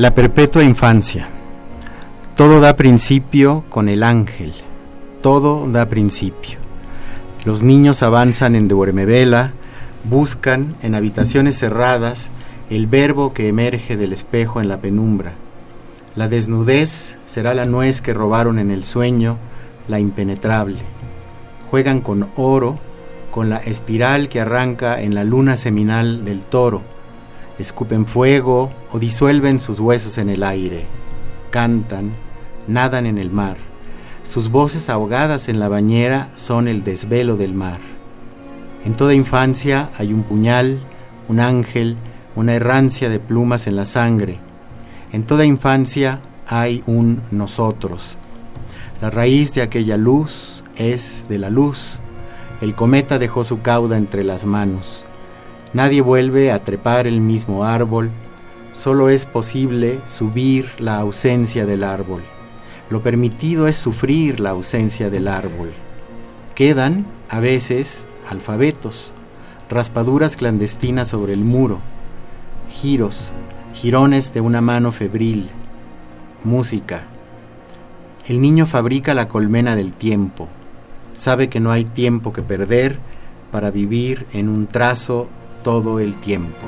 La perpetua infancia. Todo da principio con el ángel. Todo da principio. Los niños avanzan en duermevela, buscan en habitaciones cerradas el verbo que emerge del espejo en la penumbra. La desnudez será la nuez que robaron en el sueño, la impenetrable. Juegan con oro, con la espiral que arranca en la luna seminal del toro escupen fuego o disuelven sus huesos en el aire, cantan, nadan en el mar, sus voces ahogadas en la bañera son el desvelo del mar. En toda infancia hay un puñal, un ángel, una errancia de plumas en la sangre. En toda infancia hay un nosotros. La raíz de aquella luz es de la luz. El cometa dejó su cauda entre las manos. Nadie vuelve a trepar el mismo árbol, solo es posible subir la ausencia del árbol. Lo permitido es sufrir la ausencia del árbol. Quedan, a veces, alfabetos, raspaduras clandestinas sobre el muro, giros, girones de una mano febril, música. El niño fabrica la colmena del tiempo, sabe que no hay tiempo que perder para vivir en un trazo todo el tiempo.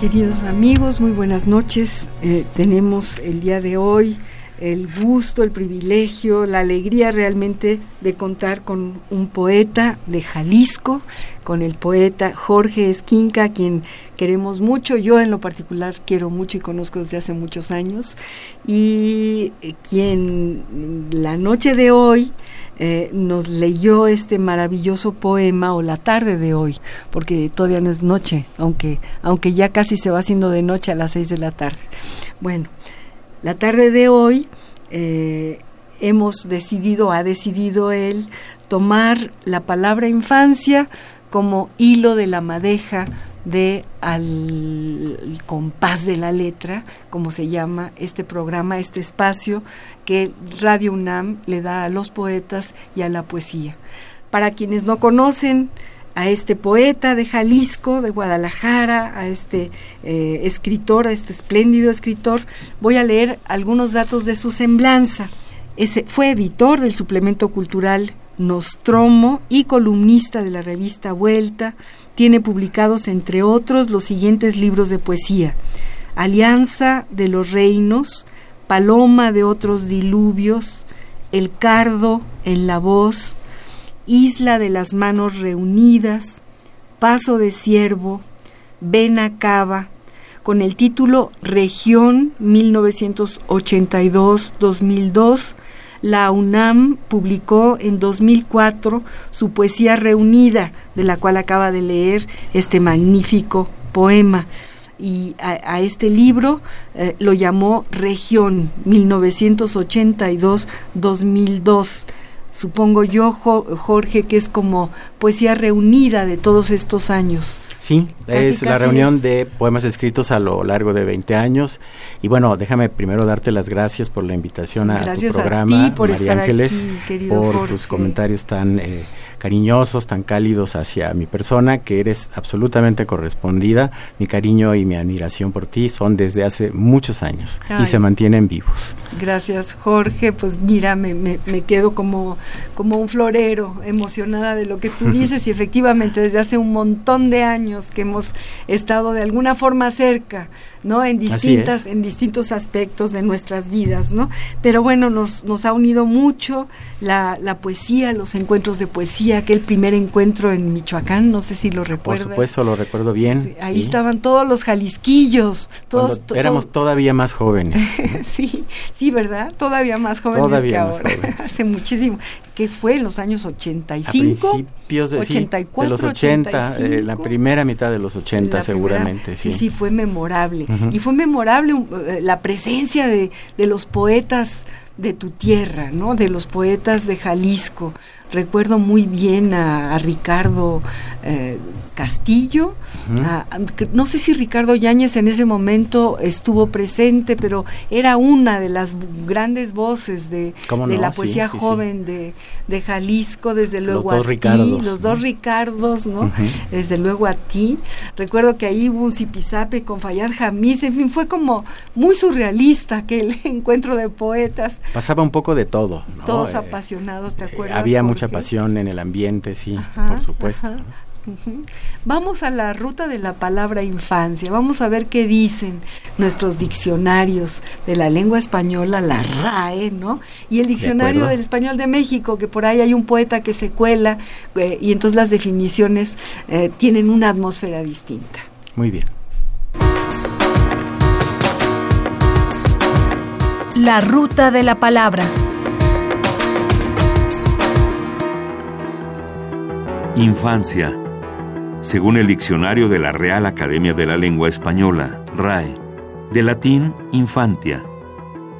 Queridos amigos, muy buenas noches. Eh, tenemos el día de hoy el gusto, el privilegio, la alegría realmente de contar con un poeta de Jalisco, con el poeta Jorge Esquinca, quien queremos mucho, yo en lo particular quiero mucho y conozco desde hace muchos años, y eh, quien la noche de hoy eh, nos leyó este maravilloso poema o la tarde de hoy, porque todavía no es noche, aunque, aunque ya casi se va haciendo de noche a las seis de la tarde. Bueno, la tarde de hoy eh, hemos decidido, ha decidido él, tomar la palabra infancia como hilo de la madeja de al compás de la letra, como se llama este programa, este espacio que Radio UNAM le da a los poetas y a la poesía. Para quienes no conocen a este poeta de Jalisco, de Guadalajara, a este eh, escritor, a este espléndido escritor, voy a leer algunos datos de su semblanza. Ese, fue editor del suplemento cultural Nostromo y columnista de la revista Vuelta. Tiene publicados, entre otros, los siguientes libros de poesía. Alianza de los Reinos, Paloma de otros diluvios, El cardo en la voz, Isla de las Manos Reunidas, Paso de Siervo, Vena Cava, con el título Región 1982-2002. La UNAM publicó en 2004 su poesía reunida, de la cual acaba de leer este magnífico poema. Y a, este libro eh, lo llamó Región 1982-2002 supongo yo, Jorge, que es como poesía reunida de todos estos años. Sí, es la reunión de poemas escritos a lo largo de 20 años. Y bueno, déjame primero darte las gracias por la invitación a tu programa, María Ángeles, por tus comentarios tan eh, cariñosos, tan cálidos hacia mi persona, que eres absolutamente correspondida. Mi cariño y mi admiración por ti son desde hace muchos años y se mantienen vivos. Gracias, Jorge. Pues mira, me, me, me, quedo como, como un florero, emocionada de lo que tú dices y efectivamente desde hace un montón de años años que hemos estado de alguna forma cerca, ¿no? En distintas, en distintos aspectos de nuestras vidas, ¿no? Pero bueno, nos, nos ha unido mucho la, la poesía, los encuentros de poesía, aquel primer encuentro en Michoacán, no sé si lo recuerdas. Por supuesto, lo recuerdo bien. ahí estaban todos los jalisquillos, todos. éramos todavía más jóvenes. sí, sí, ¿verdad? Todavía más jóvenes que ahora. Hace muchísimo que fue en los años 85, a principios de, 84, los 80, eh, la primera mitad de los 80 seguramente. sí. sí, fue memorable. Y fue memorable eh, la presencia de, de los poetas de tu tierra, ¿no? De los poetas de Jalisco. Recuerdo muy bien a, Ricardo eh, Castillo, no sé si Ricardo Yáñez en ese momento estuvo presente, pero era una de las grandes voces de, la poesía joven De, de, Jalisco, desde luego los a ti, los dos Ricardos, ¿no? Desde luego a ti. Recuerdo que ahí hubo un zipizape con Fayad Jamis, en fin, fue como muy surrealista aquel encuentro de poetas. Pasaba un poco de todo. Todos eh, apasionados, ¿te acuerdas? Había mucha pasión en el ambiente, sí, por supuesto. Vamos a la ruta de la palabra infancia, vamos a ver qué dicen nuestros diccionarios de la lengua española, la RAE, ¿no? Y el diccionario del español de México, que por ahí hay un poeta que se cuela eh, y entonces las definiciones eh, tienen una atmósfera distinta. Muy bien. La ruta de la palabra. Infancia. Según el diccionario de la Real Academia de la Lengua Española, RAE, de latín infantia.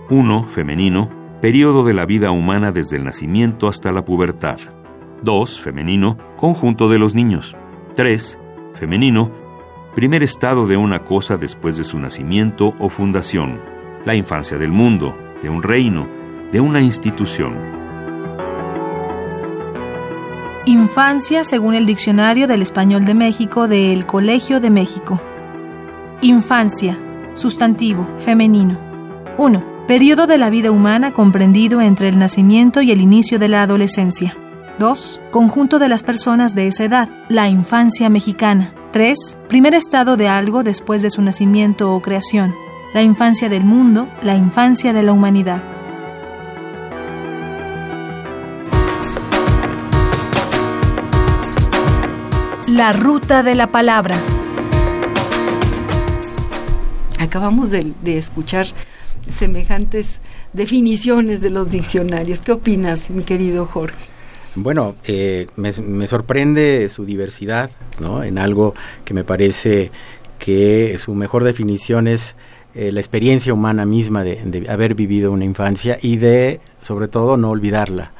1. Femenino, periodo de la vida humana desde el nacimiento hasta la pubertad. 2. Femenino, conjunto de los niños. 3. Femenino, primer estado de una cosa después de su nacimiento o fundación. La infancia del mundo, de un reino, de una institución. Infancia según el Diccionario del Español de México del Colegio de México. Infancia, sustantivo, femenino. 1. Periodo de la vida humana comprendido entre el nacimiento y el inicio de la adolescencia. 2. Conjunto de las personas de esa edad, la infancia mexicana. 3. Primer estado de algo después de su nacimiento o creación. La infancia del mundo, la infancia de la humanidad. La ruta de la palabra. Acabamos de, escuchar semejantes definiciones de los diccionarios. ¿Qué opinas, mi querido Jorge? Bueno, eh, me, sorprende su diversidad, ¿no? En algo que me parece que su mejor definición es eh, la experiencia humana misma de, haber vivido una infancia y de, sobre todo, no olvidarla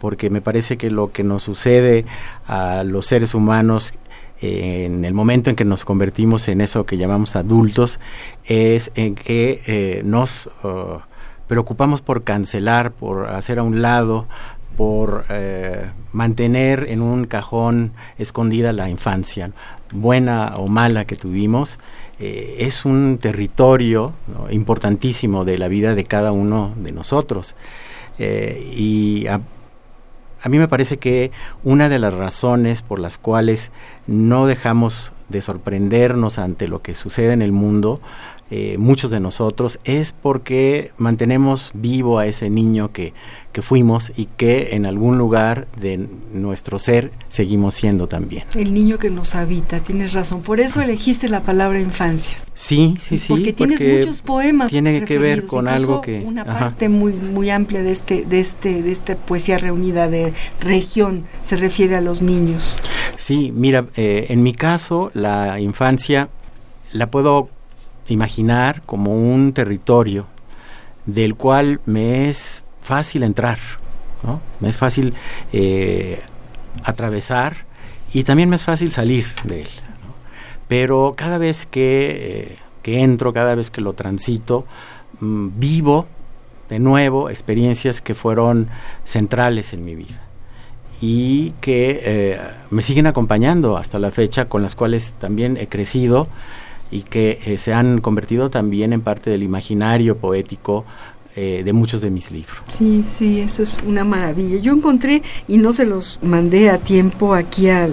porque me parece que lo que nos sucede a los seres humanos eh, en el momento en que nos convertimos en eso que llamamos adultos es en que eh, nos uh, preocupamos por cancelar, por hacer a un lado, por eh, mantener en un cajón escondida la infancia, buena o mala que tuvimos, es un territorio importantísimo de la vida de cada uno de nosotros. y a mí me parece que una de las razones por las cuales no dejamos de sorprendernos ante lo que sucede en el mundo eh, muchos de nosotros, es porque mantenemos vivo a ese niño que, que fuimos y que en algún lugar de nuestro ser seguimos siendo también. El niño que nos habita, tienes razón. Por eso elegiste la palabra infancia. Sí, sí, sí. Porque tienes muchos poemas. Tiene que ver con algo que una parte muy muy amplia de este de este de esta poesía reunida de región se refiere a los niños. Sí, mira, eh, en mi caso la infancia la puedo imaginar como un territorio del cual me es fácil entrar, ¿no? me es fácil eh, atravesar y también me es fácil salir de él. Pero cada vez que, eh, que, entro, cada vez que lo transito, mm, vivo de nuevo experiencias que fueron centrales en mi vida y que eh, me siguen acompañando hasta la fecha, con las cuales también he crecido y que eh, se han convertido también en parte del imaginario poético eh, de muchos de mis libros. Sí, sí, eso es una maravilla. Yo encontré, y no se los mandé a tiempo aquí a,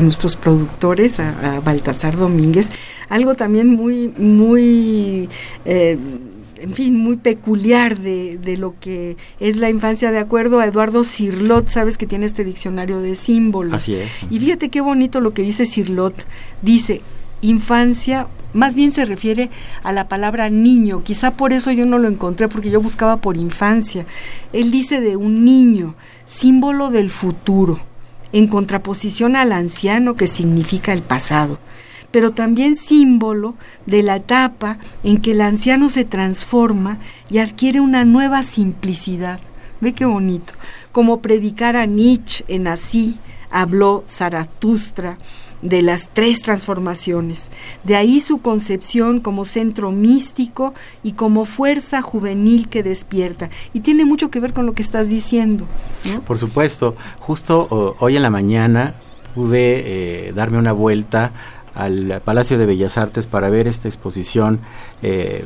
nuestros productores, a, Baltasar Domínguez, algo también muy, muy... Eh, en fin, muy peculiar de, de, lo que es la infancia, de acuerdo a Eduardo Cirlot, sabes que tiene este diccionario de símbolos. Así es. Y fíjate qué bonito lo que dice Cirlot. Dice, infancia, más bien se refiere a la palabra niño, quizá por eso yo no lo encontré, porque yo buscaba por infancia. Él dice de un niño, símbolo del futuro, en contraposición al anciano que significa el pasado, pero también símbolo de la etapa en que el anciano se transforma y adquiere una nueva simplicidad. Ve qué bonito. Como predicara Nietzsche en Así, habló Zaratustra, de las tres transformaciones. De ahí su concepción como centro místico y como fuerza juvenil que despierta. Y tiene mucho que ver con lo que estás diciendo. Por supuesto, justo hoy en la mañana pude eh, darme una vuelta al Palacio de Bellas Artes para ver esta exposición eh,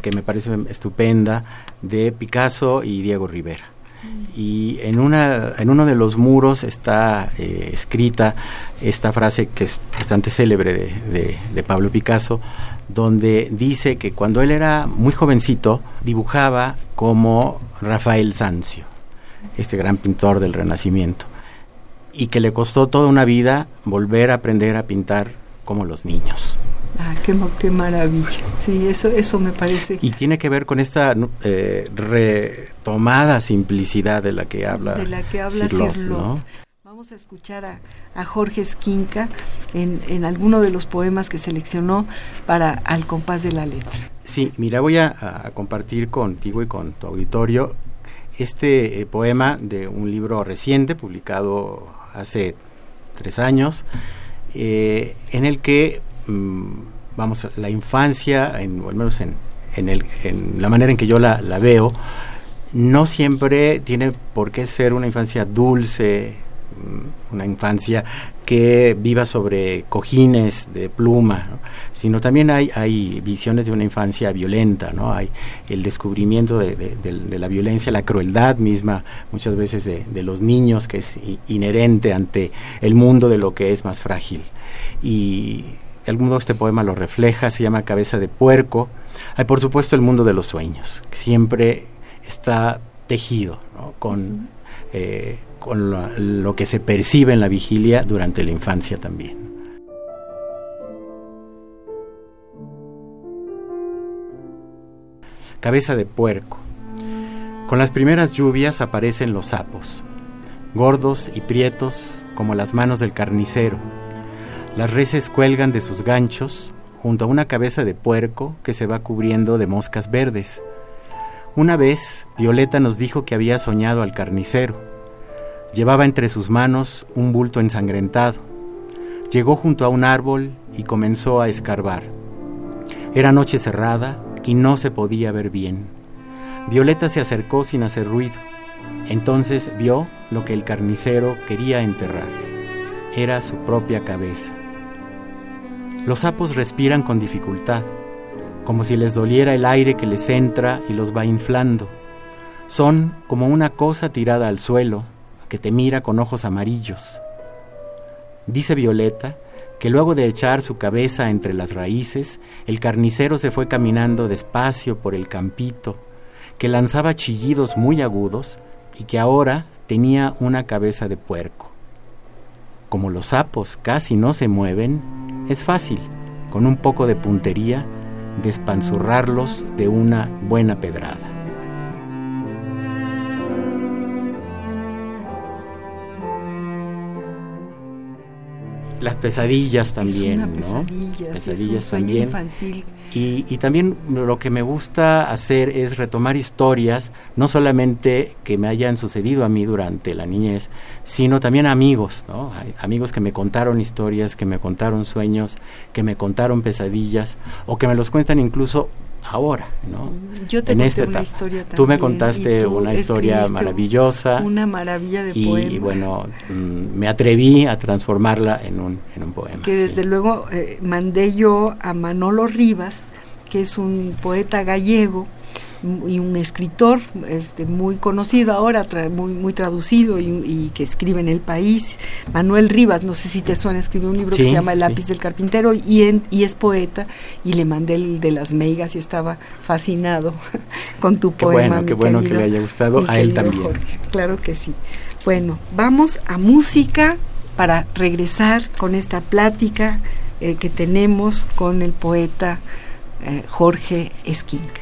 que me parece estupenda de Picasso y Diego Rivera y en, una, en uno de los muros está eh, escrita esta frase que es bastante célebre de, de, Pablo Picasso, donde dice que cuando él era muy jovencito dibujaba como Rafael Sanzio, este gran pintor del Renacimiento, y que le costó toda una vida volver a aprender a pintar como los niños. Ah, qué, maravilla. Sí, eso, eso me parece. Y tiene que ver con esta eh, retomada simplicidad de la que habla. De la que habla Vamos a escuchar a, Jorge Esquinca en, en alguno de los poemas que seleccionó para Al compás de la letra. Sí, mira, voy a, compartir contigo y con tu auditorio este eh, poema de un libro reciente, publicado hace tres años, eh, en el que Mm, vamos, la infancia, en, o al menos en, en, el, en, la manera en que yo la, la, veo, no siempre tiene por qué ser una infancia dulce, mm, una infancia que viva sobre cojines de pluma, sino también hay, hay visiones de una infancia violenta, ¿no? Hay el descubrimiento de, de, de la violencia, la crueldad misma, muchas veces de, los niños, que es inherente ante el mundo de lo que es más frágil. Y de algún modo este poema lo refleja, se llama Cabeza de Puerco. Hay por supuesto el mundo de los sueños, que siempre está tejido con, eh, con lo, lo que se percibe en la vigilia durante la infancia también. Cabeza de puerco. Con las primeras lluvias aparecen los sapos, gordos y prietos como las manos del carnicero las reses cuelgan de sus ganchos junto a una cabeza de puerco que se va cubriendo de moscas verdes. Una vez, Violeta nos dijo que había soñado al carnicero. Llevaba entre sus manos un bulto ensangrentado. Llegó junto a un árbol y comenzó a escarbar. Era noche cerrada y no se podía ver bien. Violeta se acercó sin hacer ruido. Entonces vio lo que el carnicero quería enterrar. Era su propia cabeza. Los sapos respiran con dificultad, como si les doliera el aire que les entra y los va inflando. Son como una cosa tirada al suelo, que te mira con ojos amarillos. Dice Violeta que luego de echar su cabeza entre las raíces, el carnicero se fue caminando despacio por el campito, que lanzaba chillidos muy agudos y que ahora tenía una cabeza de puerco. Como los sapos casi no se mueven, es fácil, con un poco de puntería, despanzurrarlos de una buena pedrada. Las pesadillas también, ¿no? Pesadillas también. Infantil. Y, y, también lo que me gusta hacer es retomar historias, no solamente que me hayan sucedido a mí durante la niñez, sino también amigos, ¿no? amigos que me contaron historias, que me contaron sueños, que me contaron pesadillas, o que me los cuentan incluso ahora, ¿no? Yo te en conté una historia también. Tú me contaste una historia maravillosa. Una maravilla de y, Y bueno, mm, me atreví a transformarla en un, en un poema. Que desde luego eh, mandé yo a Manolo Rivas, que es un poeta gallego, y un escritor este, muy conocido ahora, muy, muy traducido y, que escribe en El País, Manuel Rivas, no sé si te suena, escribe un libro que se llama El lápiz del carpintero y, y es poeta y le mandé el de las meigas y estaba fascinado con tu poema. Bueno, qué bueno que le haya gustado a él también. Claro que sí. Bueno, vamos a música para regresar con esta plática eh, que tenemos con el poeta eh, Jorge Esquinca.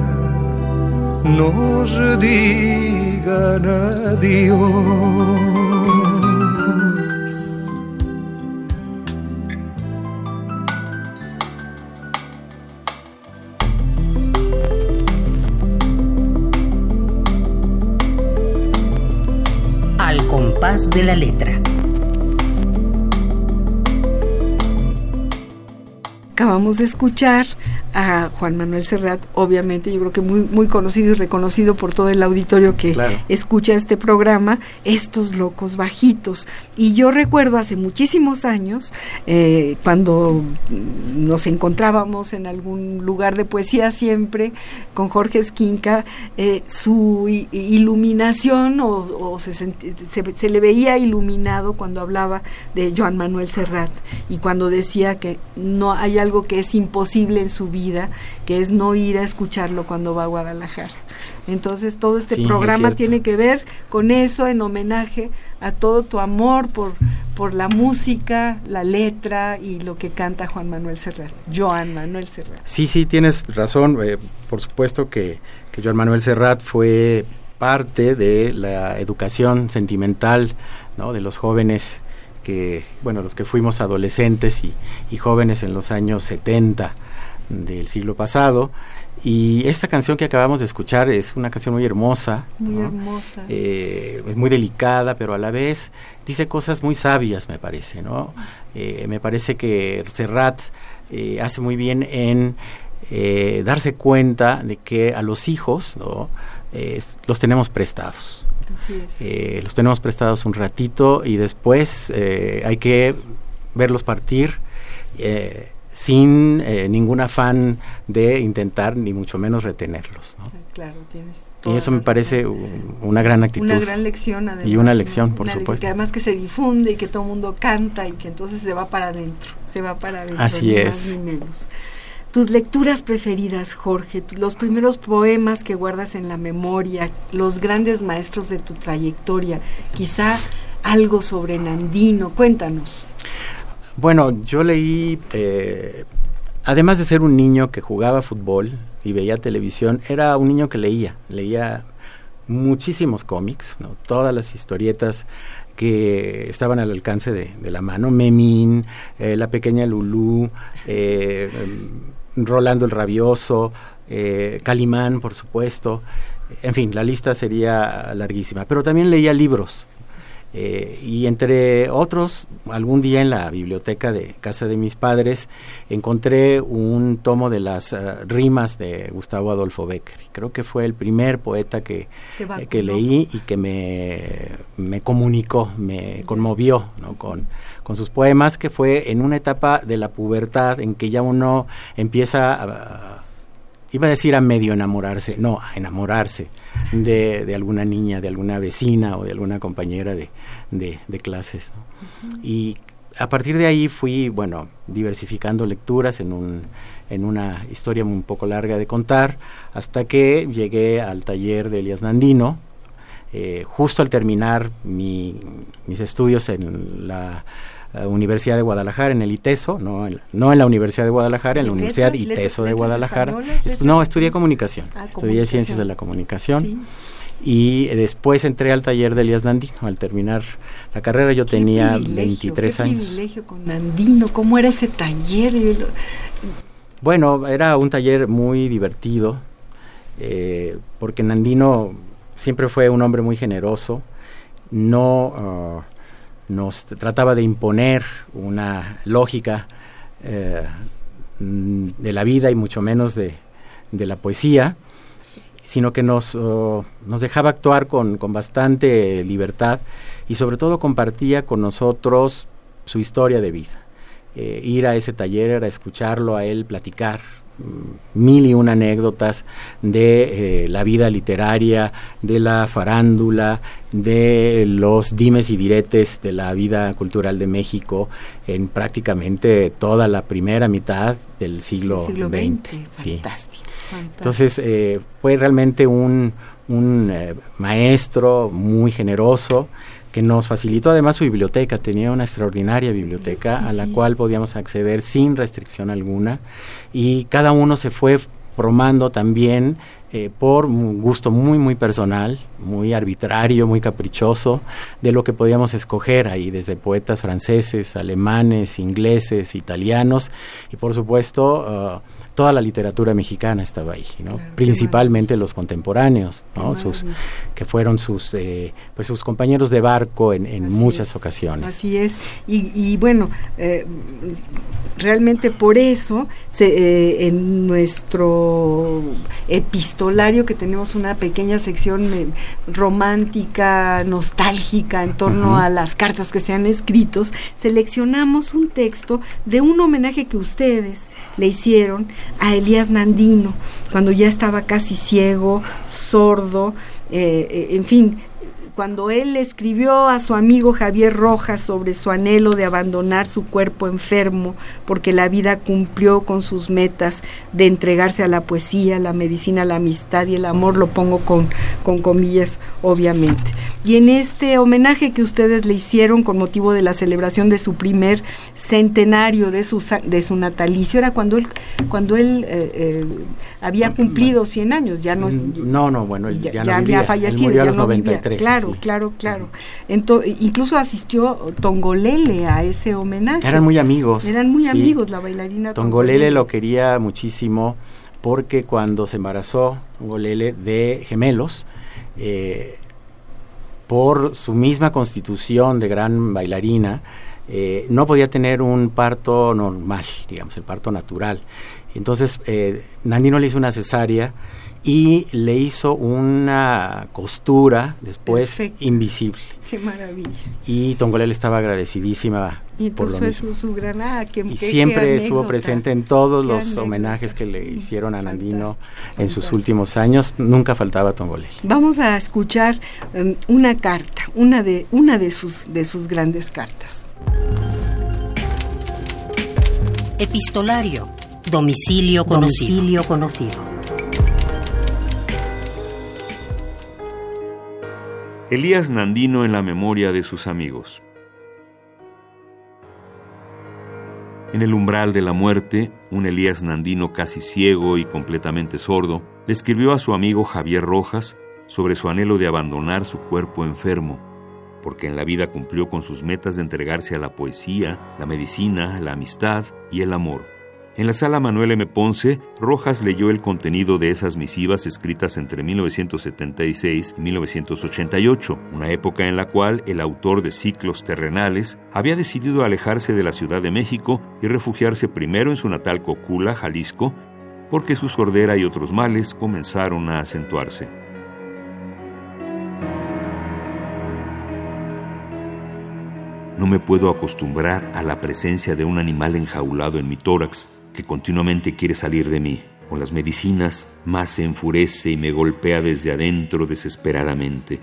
nos digan adiós. Al compás de la letra. Acabamos de escuchar a Juan Manuel Serrat, obviamente, yo creo que muy, muy conocido y reconocido por todo el auditorio que escucha este programa, Estos Locos Bajitos. Y yo recuerdo hace muchísimos años, eh, cuando nos encontrábamos en algún lugar de poesía siempre con Jorge Esquinca, eh, su iluminación o, se, se le veía iluminado cuando hablaba de Juan Manuel Serrat y cuando decía que no hay algo que es imposible en su vida que es no ir a escucharlo cuando va a Guadalajara. Entonces todo este programa tiene que ver con eso en homenaje a todo tu amor por, por la música, la letra y lo que canta Juan Manuel Serrat, Joan Manuel Serrat. Sí, sí, tienes razón. Eh, por supuesto que, que Joan Manuel Serrat fue parte de la educación sentimental ¿no? de los jóvenes que, bueno, los que fuimos adolescentes y, y jóvenes en los años 70 del siglo pasado. Y esta canción que acabamos de escuchar es una canción muy hermosa. Muy hermosa. Eh, es muy delicada, pero a la vez dice cosas muy sabias, me parece, ¿no? Eh, me parece que Serrat eh, hace muy bien en darse cuenta de que a los hijos, ¿no? los tenemos prestados. Así es. los tenemos prestados un ratito y después hay que verlos partir sin eh, ningún afán de intentar ni mucho menos retenerlos. ¿no? Claro, tienes y eso me parece una gran actitud. Una gran lección, además. Y una lección, por supuesto. Que además que se difunde y que todo el mundo canta y que entonces se va para adentro, se va para adentro. Así ni es. Más ni menos. Tus lecturas preferidas, Jorge, los primeros poemas que guardas en la memoria, los grandes maestros de tu trayectoria, quizá algo sobre Nandino, cuéntanos. Bueno, yo leí, eh, además de ser un niño que jugaba fútbol y veía televisión, era un niño que leía, leía muchísimos cómics, ¿no? todas las historietas que estaban al alcance de, la mano, Memín, eh, La Pequeña Lulú, eh, Rolando el Rabioso, Calimán, por supuesto, en fin, la lista sería larguísima, pero también leía libros, eh, y entre otros, algún día en la biblioteca de casa de mis padres encontré un tomo de las eh, rimas de Gustavo Adolfo Becker. Creo que fue el primer poeta que, eh, que leí y que me, me comunicó, me conmovió ¿no? con, con sus poemas, que fue en una etapa de la pubertad en que ya uno empieza a iba a decir a medio enamorarse, no, a enamorarse de, de alguna niña, de alguna vecina o de alguna compañera de, de, clases. Y a partir de ahí fui, bueno, diversificando lecturas en, un, en una historia un poco larga de contar, hasta que llegué al taller de Elias Nandino, eh, justo al terminar mi, mis estudios en la Universidad de Guadalajara, en el ITESO, no en, no en la Universidad de Guadalajara, en la Universidad ITESO de Guadalajara. No, estudié comunicación, ah, estudié ciencias de la comunicación. Y después entré al taller de Elías Nandino. Al terminar la carrera yo tenía 23 qué años. privilegio con Nandino, ¿cómo era ese taller? Bueno, era un taller muy divertido, eh, porque Nandino siempre fue un hombre muy generoso, no ah, nos trataba de imponer una lógica eh, de la vida y mucho menos de, la poesía, sino que nos, oh, nos dejaba actuar con, bastante libertad y sobre todo compartía con nosotros su historia de vida. Eh, ir a ese taller era escucharlo a él platicar mil y una anécdotas de eh, la vida literaria, de la farándula, de los dimes y diretes de la vida cultural de México en prácticamente toda la primera mitad del siglo, XX. Fantástico, Entonces eh, fue realmente un, un eh, maestro muy generoso que nos facilitó además su biblioteca, tenía una extraordinaria biblioteca a la cual podíamos acceder sin restricción alguna. Y cada uno se fue formando también eh, por un gusto muy, muy personal, muy arbitrario, muy caprichoso, de lo que podíamos escoger ahí, desde poetas franceses, alemanes, ingleses, italianos, y por supuesto... Uh, toda la literatura mexicana estaba ahí, ¿no? Principalmente los contemporáneos, ¿no? Sus, que fueron sus, eh, pues sus compañeros de barco en, muchas ocasiones. Así es, y, bueno, eh, realmente por eso eh, en nuestro epistolario que tenemos una pequeña sección romántica, nostálgica en torno a las cartas que se han escrito, seleccionamos un texto de un homenaje que ustedes le hicieron a Elías Nandino, cuando ya estaba casi ciego, sordo, eh, eh, en fin, cuando él escribió a su amigo Javier Rojas sobre su anhelo de abandonar su cuerpo enfermo, porque la vida cumplió con sus metas de entregarse a la poesía, la medicina, la amistad y el amor, lo pongo con, con comillas, obviamente. Y en este homenaje que ustedes le hicieron con motivo de la celebración de su primer centenario de su, de su natalicio, era cuando él, cuando él eh, eh, había cumplido 100 años, ya no... No, no, bueno, él ya, había fallecido, ya no vivía. Claro, claro, claro, incluso asistió Tongolele a ese homenaje. Eran muy amigos. Eran muy amigos la bailarina Tongolele. lo quería muchísimo porque cuando se embarazó Tongolele de gemelos, eh, por su misma constitución de gran bailarina, eh, no podía tener un parto normal, digamos, el parto natural. Entonces, eh, Nandino le hizo una cesárea y le hizo una costura después invisible. Qué maravilla. Y Tongolele estaba agradecidísima y por lo mismo. Su, granada, y siempre estuvo presente en todos los homenajes que le hicieron a Nandino en sus últimos años. Nunca faltaba Tongolele. Vamos a escuchar um, una carta, una de una de sus de sus grandes cartas. Epistolario. Domicilio conocido. Domicilio conocido. Elías Nandino en la memoria de sus amigos. En el umbral de la muerte, un Elías Nandino casi ciego y completamente sordo le escribió a su amigo Javier Rojas sobre su anhelo de abandonar su cuerpo enfermo, porque en la vida cumplió con sus metas de entregarse a la poesía, la medicina, la amistad y el amor. En la sala Manuel M. Ponce, Rojas leyó el contenido de esas misivas escritas entre 1976 y 1988, una época en la cual el autor de Ciclos Terrenales había decidido alejarse de la Ciudad de México y refugiarse primero en su natal Cocula, Jalisco, porque su sordera y otros males comenzaron a acentuarse. No me puedo acostumbrar a la presencia de un animal enjaulado en mi tórax, que continuamente quiere salir de mí. Con las medicinas más se enfurece y me golpea desde adentro desesperadamente.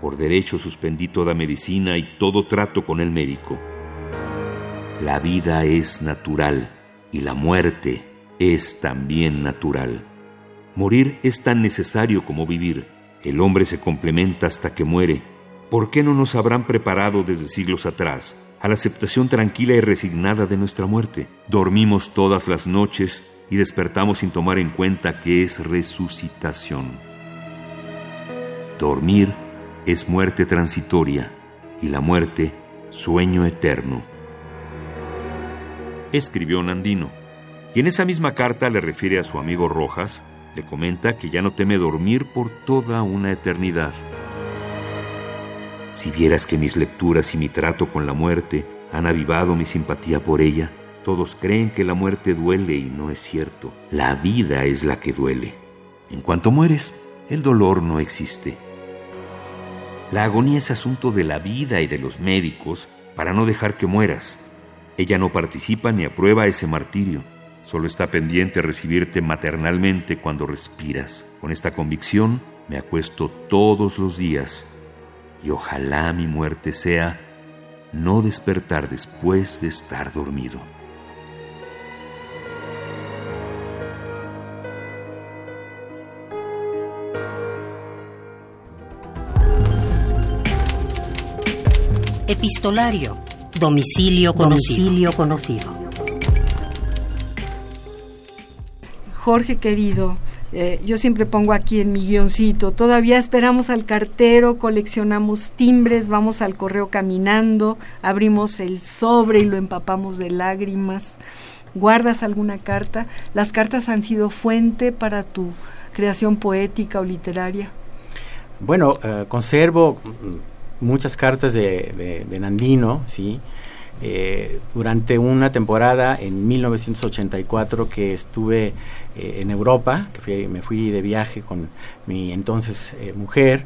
Por derecho suspendí toda medicina y todo trato con el médico. La vida es natural y la muerte es también natural. Morir es tan necesario como vivir. El hombre se complementa hasta que muere. ¿Por qué no nos habrán preparado desde siglos atrás a la aceptación tranquila y resignada de nuestra muerte. Dormimos todas las noches y despertamos sin tomar en cuenta que es resucitación. Dormir es muerte transitoria y la muerte sueño eterno. Escribió Nandino, y en esa misma carta le refiere a su amigo Rojas, le comenta que ya no teme dormir por toda una eternidad. Si vieras que mis lecturas y mi trato con la muerte han avivado mi simpatía por ella, todos creen que la muerte duele y no es cierto. La vida es la que duele. En cuanto mueres, el dolor no existe. La agonía es asunto de la vida y de los médicos para no dejar que mueras. Ella no participa ni aprueba ese martirio. Solo está pendiente recibirte maternalmente cuando respiras. Con esta convicción me acuesto todos los días y ojalá mi muerte sea no despertar después de estar dormido. Epistolario. Domicilio conocido. Domicilio conocido. Jorge querido, Eh, yo siempre pongo aquí en mi guioncito, todavía esperamos al cartero, coleccionamos timbres, vamos al correo caminando, abrimos el sobre y lo empapamos de lágrimas. ¿Guardas alguna carta? ¿Las cartas han sido fuente para tu creación poética o literaria? Bueno, eh, conservo muchas cartas de, de, Nandino, ¿sí? Eh, durante una temporada en 1984 que estuve eh, en Europa, que me fui de viaje con mi entonces eh, mujer.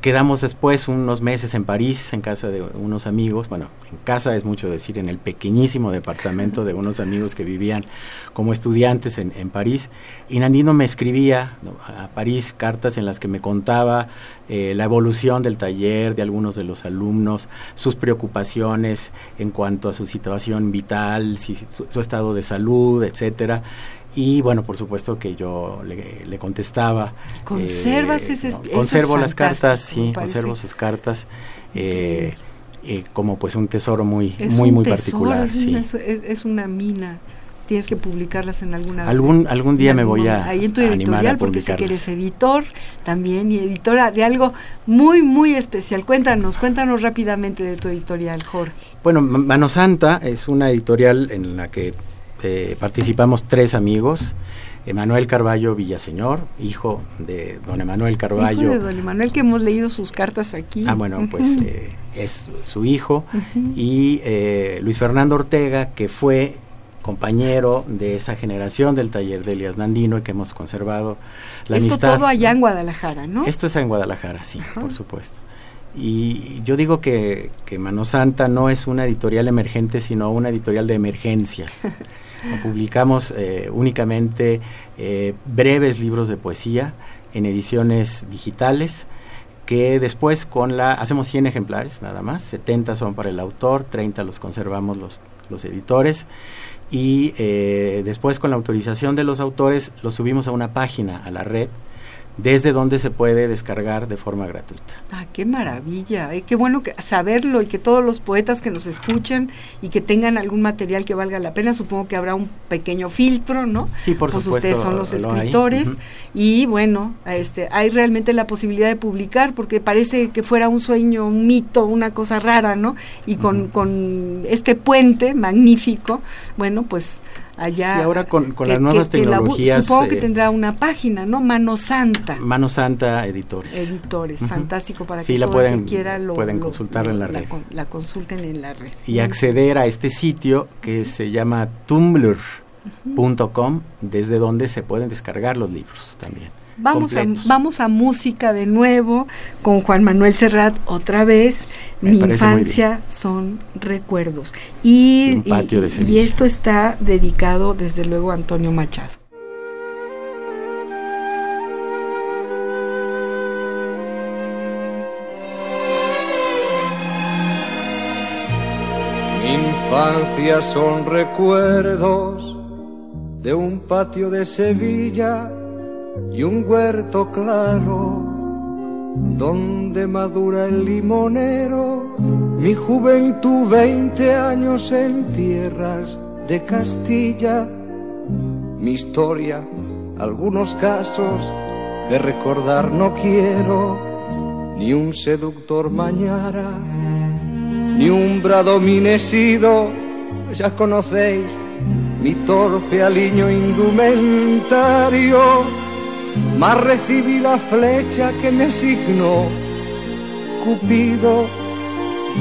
Eh, quedamos después unos meses en París, en casa de unos amigos, bueno, en casa es mucho decir, en el pequeñísimo departamento de unos amigos que vivían como estudiantes en, París. Y Nandino me escribía a París cartas en las que me contaba la evolución del taller de algunos de los alumnos, sus preocupaciones en cuanto a su situación vital, su, su estado de salud, etcétera y bueno, por supuesto que yo le, contestaba. ¿Conservas eh, ese Conservo las cartas, sí, conservo sus cartas. Eh, eh, como pues un tesoro muy muy muy particular es, una, es, una mina. Tienes que publicarlas en alguna algún algún día me voy a ahí en tu editorial porque sé que eres editor también y editora de algo muy muy especial. Cuéntanos cuéntanos rápidamente de tu editorial Jorge. Bueno Mano Santa es una editorial en la que este, participamos tres amigos. Emanuel Carballo Villaseñor, hijo de don Emanuel Carballo. Hijo de don Emanuel, que hemos leído sus cartas aquí. Ah, bueno, pues eh, es su hijo. Y eh, Luis Fernando Ortega, que fue compañero de esa generación del taller de Elias Nandino y que hemos conservado la Esto amistad. todo allá en Guadalajara, ¿no? Esto es en Guadalajara, sí, por supuesto. Y yo digo que, que Mano Santa no es una editorial emergente, sino una editorial de emergencias. Publicamos eh, únicamente eh, breves libros de poesía en ediciones digitales que después con la hacemos 100 ejemplares nada más, 70 son para el autor, 30 los conservamos los, los editores. Y eh, después con la autorización de los autores los subimos a una página, a la red, desde donde se puede descargar de forma gratuita. Ah, qué maravilla, eh, qué bueno que, saberlo y que todos los poetas que nos escuchen y que tengan algún material que valga la pena, supongo que habrá un pequeño filtro, ¿no? Sí, por pues supuesto. ustedes son los escritores y bueno, este, hay realmente la posibilidad de publicar porque parece que fuera un sueño, un mito, una cosa rara, ¿no? Y con, con este puente magnífico, bueno, pues allá. Sí, ahora con, las nuevas tecnologías. supongo que eh, tendrá una página, ¿no? Mano Santa. Mano Santa Editores. Editores, fantástico para que la todo pueden, el que quiera lo, pueden consultarla en la, red. La, consulten en la red. Y acceder a este sitio que se llama tumblr.com, desde donde se pueden descargar los libros también. Vamos a, vamos a música de nuevo con Juan Manuel Serrat otra vez. Mi infancia son recuerdos. Y, y, esto está dedicado desde luego a Antonio Machado. Mi infancia son recuerdos de un patio de Sevilla y un huerto claro donde madura el limonero, mi juventud veinte años en tierras de Castilla, mi historia, algunos casos de recordar no quiero, ni un seductor mañara, ni un bradominesido, ya conocéis mi torpe aliño indumentario mas recibí la flecha que me asignó Cupido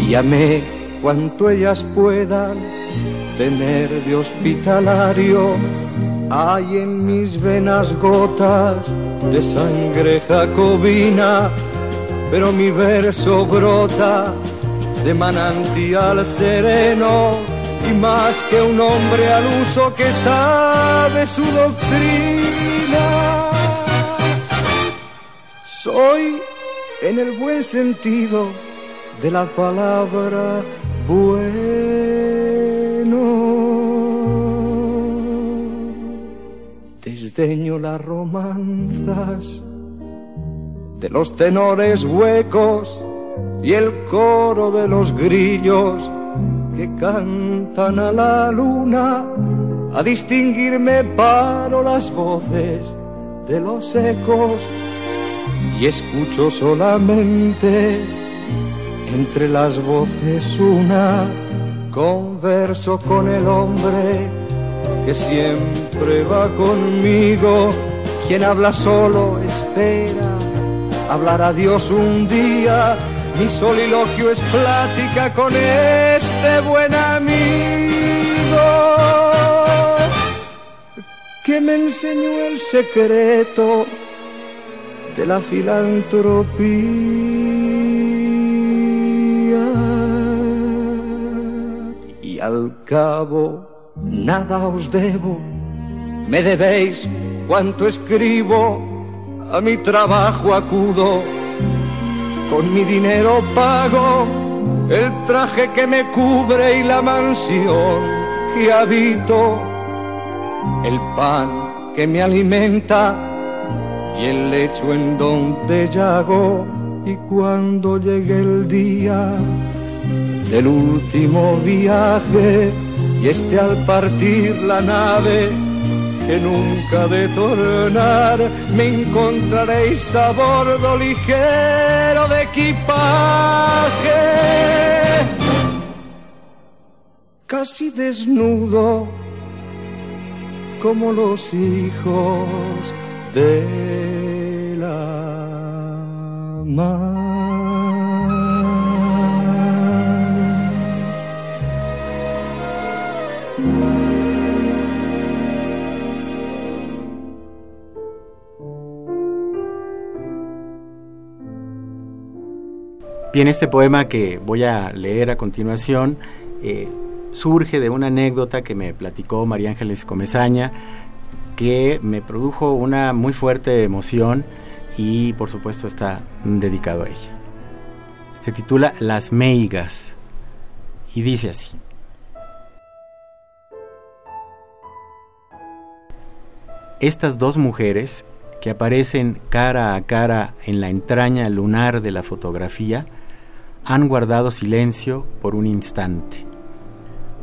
y amé cuanto ellas puedan tener de hospitalario. Hay en mis venas gotas de sangre jacobina, pero mi verso brota de manantial sereno y más que un hombre al uso que sabe su doctrina soy en el buen sentido de la palabra bueno. Desdeño las romanzas de los tenores huecos y el coro de los grillos que cantan a la luna a distinguirme paro las voces de los ecos y escucho solamente entre las voces una converso con el hombre que siempre va conmigo quien habla solo espera hablar a Dios un día mi soliloquio es plática con este buen amigo que me enseñó el secreto de la filantropía. Y al cabo, nada os debo, me debéis cuanto escribo, a mi trabajo acudo. Con mi dinero pago el traje que me cubre y la mansión que habito, el pan que me alimenta y el lecho en donde llago. Y cuando llegue el día del último viaje y esté al partir la nave, que nunca de tornar me encontraréis a bordo ligero de equipaje, casi desnudo como los hijos de la. Bien, este poema que voy a leer a continuación eh, surge de una anécdota que me platicó María Ángeles Comezaña, que me produjo una muy fuerte emoción y por supuesto está dedicado a ella. Se titula Las Meigas y dice así. Estas dos mujeres que aparecen cara a cara en la entraña lunar de la fotografía han guardado silencio por un instante.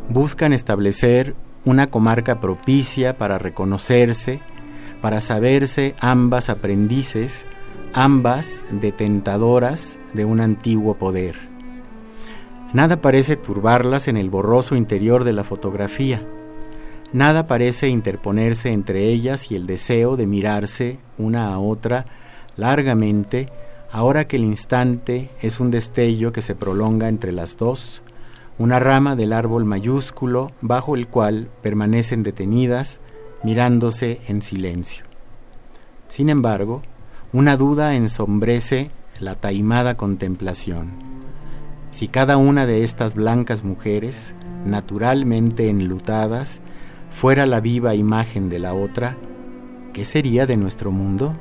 Buscan establecer una comarca propicia para reconocerse, para saberse ambas aprendices, ambas detentadoras de un antiguo poder. Nada parece turbarlas en el borroso interior de la fotografía. Nada parece interponerse entre ellas y el deseo de mirarse una a otra largamente, ahora que el instante es un destello que se prolonga entre las dos, una rama del árbol mayúsculo bajo el cual permanecen detenidas, mirándose en silencio. Sin embargo, una duda ensombrece la taimada contemplación. Si cada una de estas blancas mujeres, naturalmente enlutadas, fuera la viva imagen de la otra, ¿qué sería de nuestro mundo?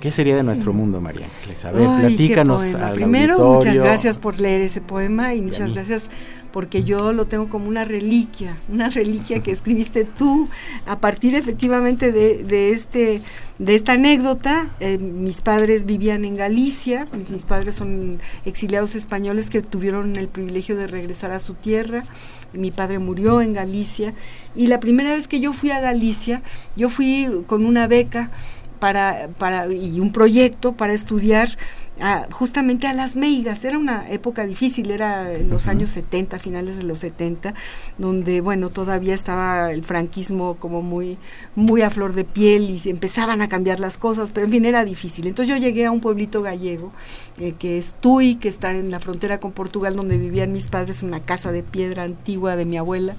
¿Qué sería de nuestro mundo, María Ángeles? A ver, Ay, platícanos al Primero, auditorio. muchas gracias por leer ese poema y muchas gracias porque yo lo tengo como una reliquia, una reliquia que escribiste tú a partir efectivamente de, de este de esta anécdota. Eh, mis padres vivían en Galicia, mis padres son exiliados españoles que tuvieron el privilegio de regresar a su tierra. Mi padre murió en Galicia y la primera vez que yo fui a Galicia, yo fui con una beca para, para, y un proyecto para estudiar a, justamente a las meigas. Era una época difícil, era en los años 70, finales de los 70, donde, bueno, todavía estaba el franquismo como muy, muy a flor de piel y se empezaban a cambiar las cosas, pero en fin, era difícil. Entonces yo llegué a un pueblito gallego, eh, que es Tui, que está en la frontera con Portugal, donde vivían mis padres, una casa de piedra antigua de mi abuela,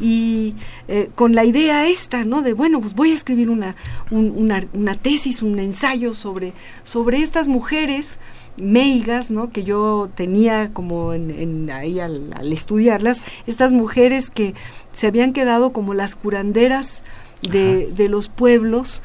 y eh, con la idea esta, ¿no? De, bueno, pues voy a escribir una, un- una, una tesis, un ensayo sobre, sobre estas mujeres meigas, ¿no? Que yo tenía como en, en ahí al, al estudiarlas, estas mujeres que se habían quedado como las curanderas de, de los pueblos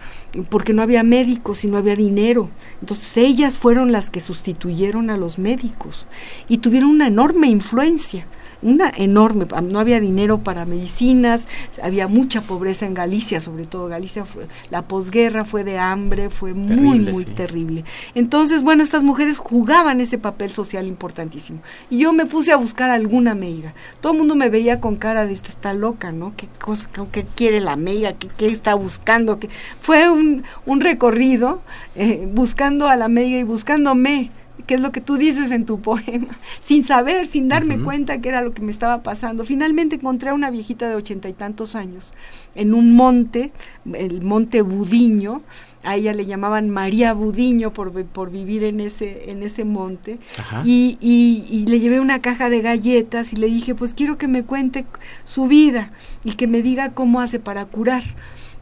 porque no había médicos y no había dinero. Entonces ellas fueron las que sustituyeron a los médicos y tuvieron una enorme influencia una enorme, no había dinero para medicinas, había mucha pobreza en Galicia, sobre todo Galicia, fue, la posguerra fue de hambre, fue muy, muy terrible. Entonces, bueno, estas mujeres jugaban ese papel social importantísimo. Y yo me puse a buscar alguna amiga. Todo el mundo me veía con cara de esta está loca, ¿no? ¿Qué, cosa, qué quiere la amiga? ¿Qué, está buscando? ¿Qué? Fue un, un recorrido eh, buscando a la amiga y buscándome que es lo que tú dices en tu poema, sin saber, sin darme cuenta que era lo que me estaba pasando. Finalmente encontré a una viejita de ochenta y tantos años en un monte, el monte Budiño, a ella le llamaban María Budiño por, por vivir en ese, en ese monte, y, y, y, le llevé una caja de galletas y le dije, pues quiero que me cuente su vida y que me diga cómo hace para curar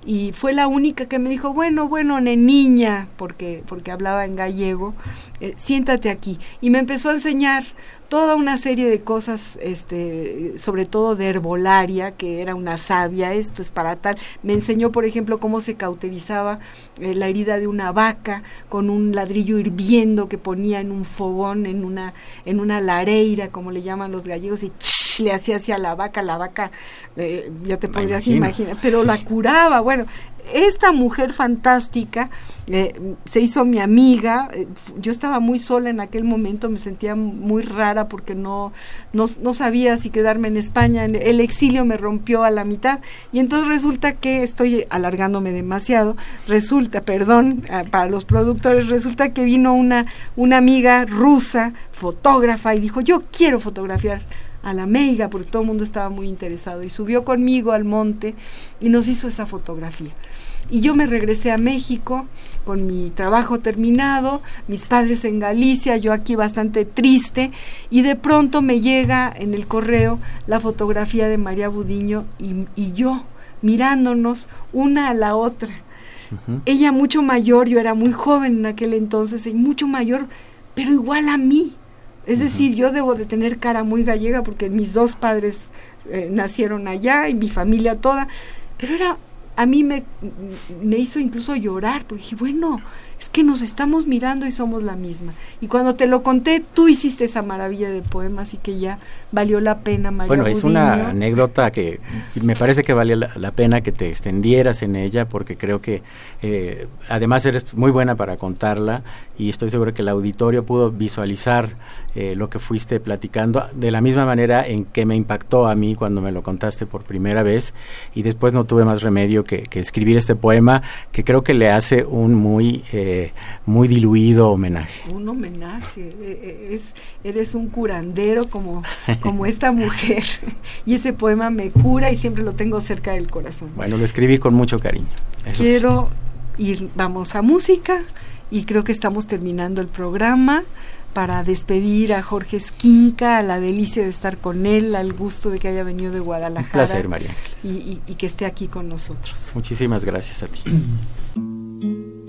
y fue la única que me dijo, bueno, bueno, niña, porque, porque hablaba en gallego, eh, siéntate aquí. Y me empezó a enseñar toda una serie de cosas, este, sobre todo de herbolaria, que era una sabia, esto es para tal. Me enseñó, por ejemplo, cómo se cauterizaba eh, la herida de una vaca con un ladrillo hirviendo que ponía en un fogón, en una, en una lareira, como le llaman los gallegos, y le hacía hacia la vaca, la vaca, eh, ya te podrías imaginar, pero la curaba, bueno, esta mujer fantástica eh, se hizo mi amiga. Eh, yo estaba muy sola en aquel momento, me sentía muy rara porque no, no, no, sabía si quedarme en España. El exilio me rompió a la mitad y entonces resulta que estoy alargándome demasiado. Resulta, perdón, para los productores, resulta que vino una, una amiga rusa, fotógrafa, y dijo, yo quiero fotografiar a la meiga, porque todo el mundo estaba muy interesado, y subió conmigo al monte y nos hizo esa fotografía. Y yo me regresé a México con mi trabajo terminado, mis padres en Galicia, yo aquí bastante triste, y de pronto me llega en el correo la fotografía de María Budiño y, y yo mirándonos una a la otra. Ella mucho mayor, yo era muy joven en aquel entonces, y mucho mayor, pero igual a mí. Es decir, yo debo de tener cara muy gallega porque mis dos padres eh, nacieron allá y mi familia toda, pero era a mí me, me hizo incluso llorar, porque dije, bueno, es que nos estamos mirando y somos la misma. Y cuando te lo conté, tú hiciste esa maravilla de poema, así que ya valió la pena, María. Bueno, es una anécdota que me parece que vale la, pena que te extendieras en ella, porque creo que eh, además eres muy buena para contarla y estoy seguro que el auditorio pudo visualizar eh, lo que fuiste platicando de la misma manera en que me impactó a mí cuando me lo contaste por primera vez y después no tuve más remedio que, escribir este poema que creo que le hace un muy... Eh, muy diluido homenaje. Un homenaje, e, e, es, eres un curandero como, como esta mujer y ese poema me cura y siempre lo tengo cerca del corazón. Bueno, lo escribí con mucho cariño. Quiero ir, vamos a música y creo que estamos terminando el programa para despedir a Jorge Esquinca, a la delicia de estar con él, al gusto de que haya venido de Guadalajara. Un placer, María. y que esté aquí con nosotros. Muchísimas gracias a ti.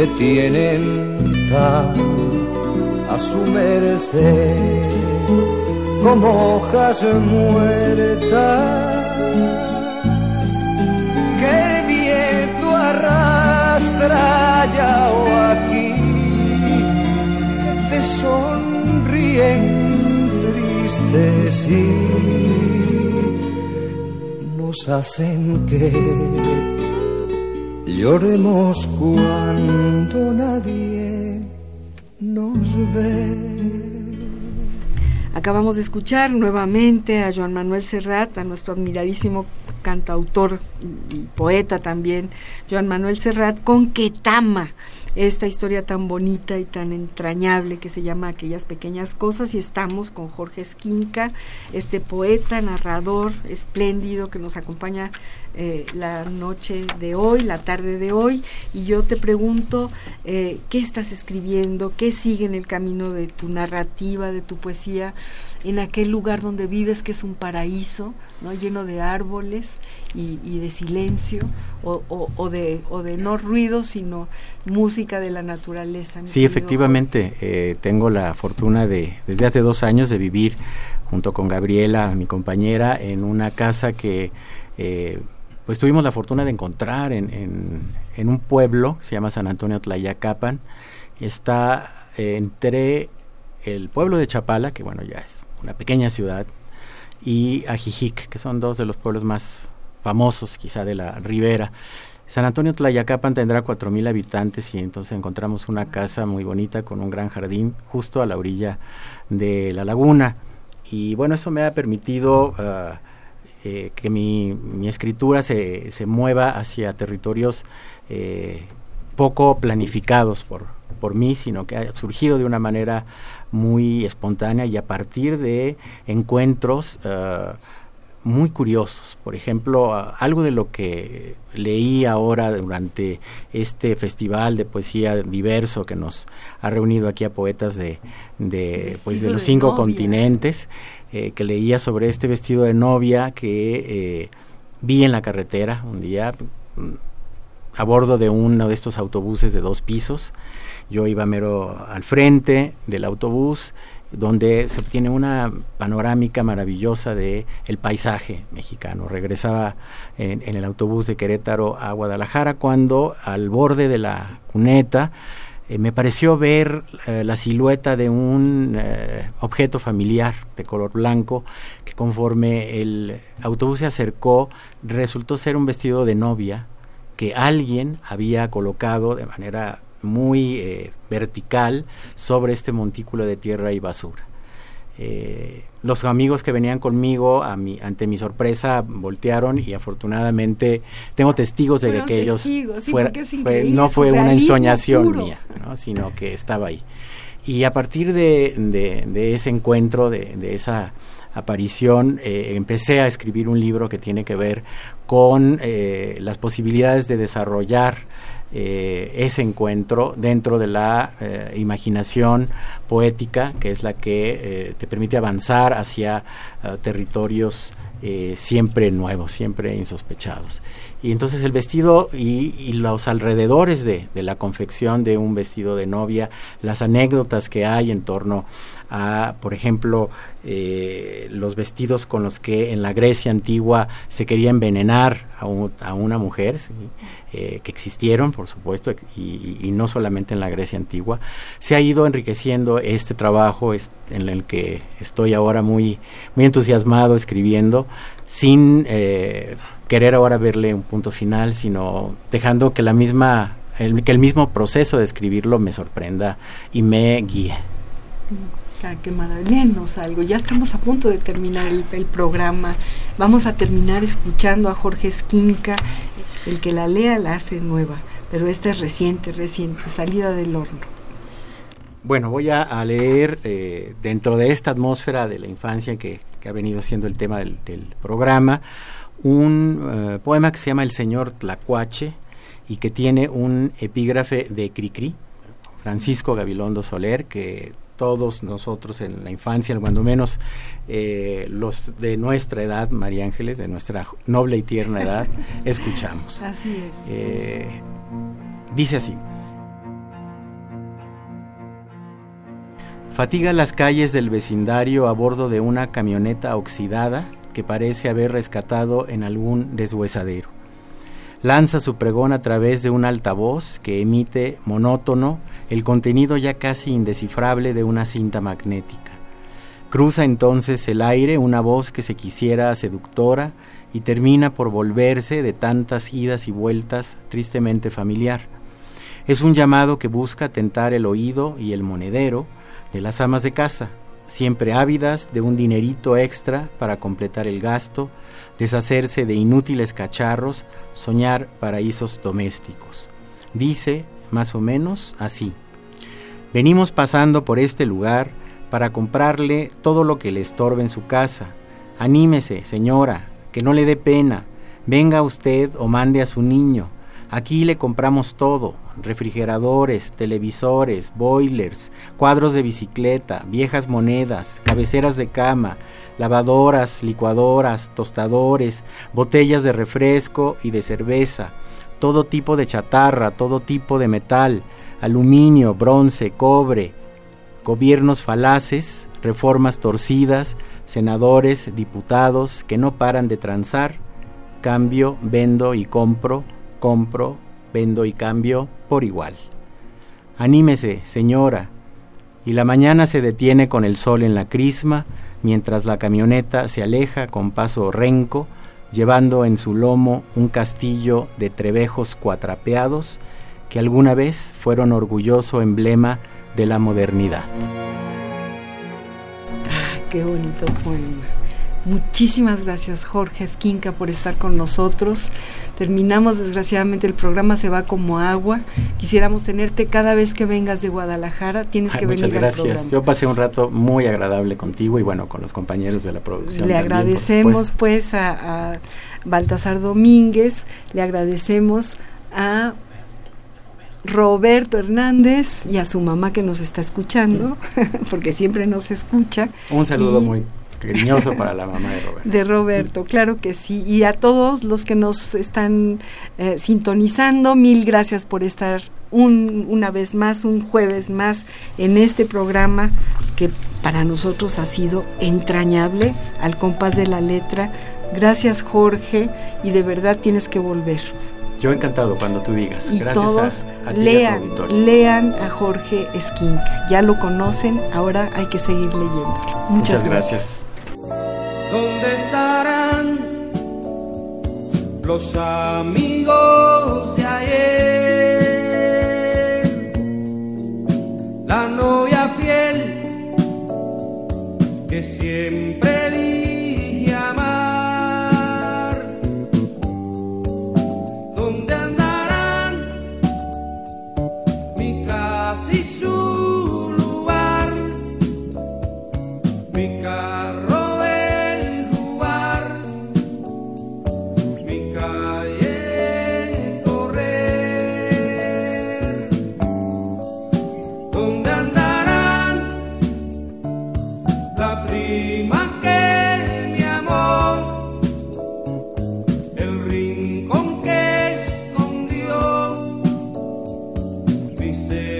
te tienen tan a su merced como hojas muertas que el viento arrastra allá o aquí que te sonríen tristes y nos hacen que Lloremos cuando nadie nos ve. Acabamos de escuchar nuevamente a Joan Manuel Serrat, a nuestro admiradísimo cantautor y poeta también, Joan Manuel Serrat, con Ketama, esta historia tan bonita y tan entrañable que se llama Aquellas Pequeñas Cosas y estamos con Jorge Esquinca, este poeta, narrador espléndido que nos acompaña eh, la noche de hoy, la tarde de hoy, y yo te pregunto, eh, ¿qué estás escribiendo? ¿Qué sigue en el camino de tu narrativa, de tu poesía, en aquel lugar donde vives que es un paraíso, ¿no? lleno de árboles y, de silencio, o, de, o de no ruido, sino música de la naturaleza? Sí, efectivamente, eh, tengo la fortuna de, desde hace dos años, de vivir junto con Gabriela, mi compañera, en una casa que pues tuvimos la fortuna de encontrar en, en, un pueblo que se llama San Antonio Tlayacapan. Está eh, entre el pueblo de Chapala, que bueno, ya es una pequeña ciudad, y Ajijic, que son dos de los pueblos más famosos quizá de la ribera. San Antonio Tlayacapan tendrá 4.000 habitantes y entonces encontramos una casa muy bonita con un gran jardín justo a la orilla de la laguna. Y bueno, eso me ha permitido ah, eh, que mi, mi escritura se, se, mueva hacia territorios eh, poco planificados por, por mí, sino que ha surgido de una manera muy espontánea y a partir de encuentros uh, muy curiosos. Por ejemplo, uh, algo de lo que leí ahora durante este festival de poesía diverso que nos ha reunido aquí a poetas de, de, pues, de los cinco continentes. Eh, que leía sobre este vestido de novia que eh, vi en la carretera un día mm, a bordo de uno de estos autobuses de dos pisos. Yo iba mero al frente del autobús donde se obtiene una panorámica maravillosa de el paisaje mexicano. Regresaba en, en, el autobús de Querétaro a Guadalajara cuando al borde de la cuneta eh, me pareció ver eh, la silueta de un eh, objeto familiar de color blanco que conforme el autobús se acercó resultó ser un vestido de novia que alguien había colocado de manera muy vertical sobre este montículo de tierra y basura. Eh, los amigos que venían conmigo, a mi, ante mi sorpresa, voltearon y afortunadamente tengo testigos de que ellos no fue una ensoñación mía, sino que estaba ahí. Y a partir de, ese encuentro, de, esa aparición, eh, empecé a escribir un libro que tiene que ver con eh, las posibilidades de desarrollar eh, ese encuentro dentro de la eh, imaginación poética, que es la que eh, te permite avanzar hacia territorios siempre nuevos, siempre insospechados. Y entonces el vestido y, los alrededores de, la confección de un vestido de novia, las anécdotas que hay en torno a, por ejemplo, los vestidos con los que en la Grecia antigua se quería envenenar a, a una mujer, eh, que existieron, por supuesto, y, no solamente en la Grecia antigua, se ha ido enriqueciendo este trabajo en el que estoy ahora muy, muy entusiasmado escribiendo, sin eh, querer ahora verle un punto final, sino dejando que la misma el, que el mismo proceso de escribirlo me sorprenda y me guíe. Ah, qué maravilloso algo. Ya estamos a punto de terminar el, el, programa. Vamos a terminar escuchando a Jorge Esquinca el que la lea la hace nueva, pero esta es reciente, reciente, salida del horno. Bueno, voy a, leer eh, dentro de esta atmósfera de la infancia que, ha venido siendo el tema del, programa, un eh, poema que se llama El Señor Tlacuache y que tiene un epígrafe de Cricri, Francisco Gabilondo Soler, que todos nosotros en la infancia, cuando menos eh, los de nuestra edad, María Ángeles, de nuestra noble y tierna edad, escuchamos. Así es. Eh, dice así. Fatiga las calles del vecindario a bordo de una camioneta oxidada que parece haber rescatado en algún deshuesadero. Lanza su pregón a través de un altavoz que emite monótono el contenido ya casi indescifrable de una cinta magnética. Cruza entonces el aire una voz que se quisiera seductora y termina por volverse de tantas idas y vueltas tristemente familiar. Es un llamado que busca tentar el oído y el monedero de las amas de casa, siempre ávidas de un dinerito extra para completar el gasto, deshacerse de inútiles cacharros, soñar paraísos domésticos. Dice, más o menos, así. Venimos pasando por este lugar para comprarle todo lo que le estorbe en su casa. Anímese, señora, que no le dé pena. Venga usted o mande a su niño. Aquí le compramos todo, refrigeradores, televisores, boilers, cuadros de bicicleta, viejas monedas, cabeceras de cama, lavadoras, licuadoras, tostadores, botellas de refresco y de cerveza, todo tipo de chatarra, todo tipo de metal, aluminio, bronce, cobre, gobiernos falaces, reformas torcidas, senadores, diputados que no paran de transar, cambio, vendo y compro, compro, vendo y cambio por igual. Anímese, señora. Y la mañana se detiene con el sol en la crisma, mientras la camioneta se aleja con paso renco, llevando en su lomo un castillo de trebejos cuatrapeados que alguna vez fueron orgulloso emblema de la modernidad. Ah, qué bonito poema. Muchísimas gracias Jorge Esquinca por estar con nosotros. Terminamos desgraciadamente el programa se va como agua. Quisiéramos tenerte cada vez que vengas de Guadalajara, tienes que venir muchas gracias. Yo pasé un rato muy agradable contigo y bueno, con los compañeros de la producción. Le agradecemos pues a, a Baltasar Domínguez, le agradecemos a Roberto Hernández y a su mamá que nos está escuchando, porque siempre nos escucha. Un saludo muy cariñoso para la mamá de Roberto. De Roberto, claro que sí. Y a todos los que nos están eh, sintonizando, mil gracias por estar un, una vez más, un jueves más en este programa que para nosotros ha sido entrañable, al compás de la letra. Gracias Jorge y de verdad tienes que volver. Yo encantado cuando tú digas. Y Gracias todos a, a ti lean, y a tu lean a Jorge Esquinca. Ya lo conocen, ahora hay que seguir leyéndolo. Muchas, Muchas gracias. ¿Dónde estarán los amigos de ayer? La novia fiel que siempre mis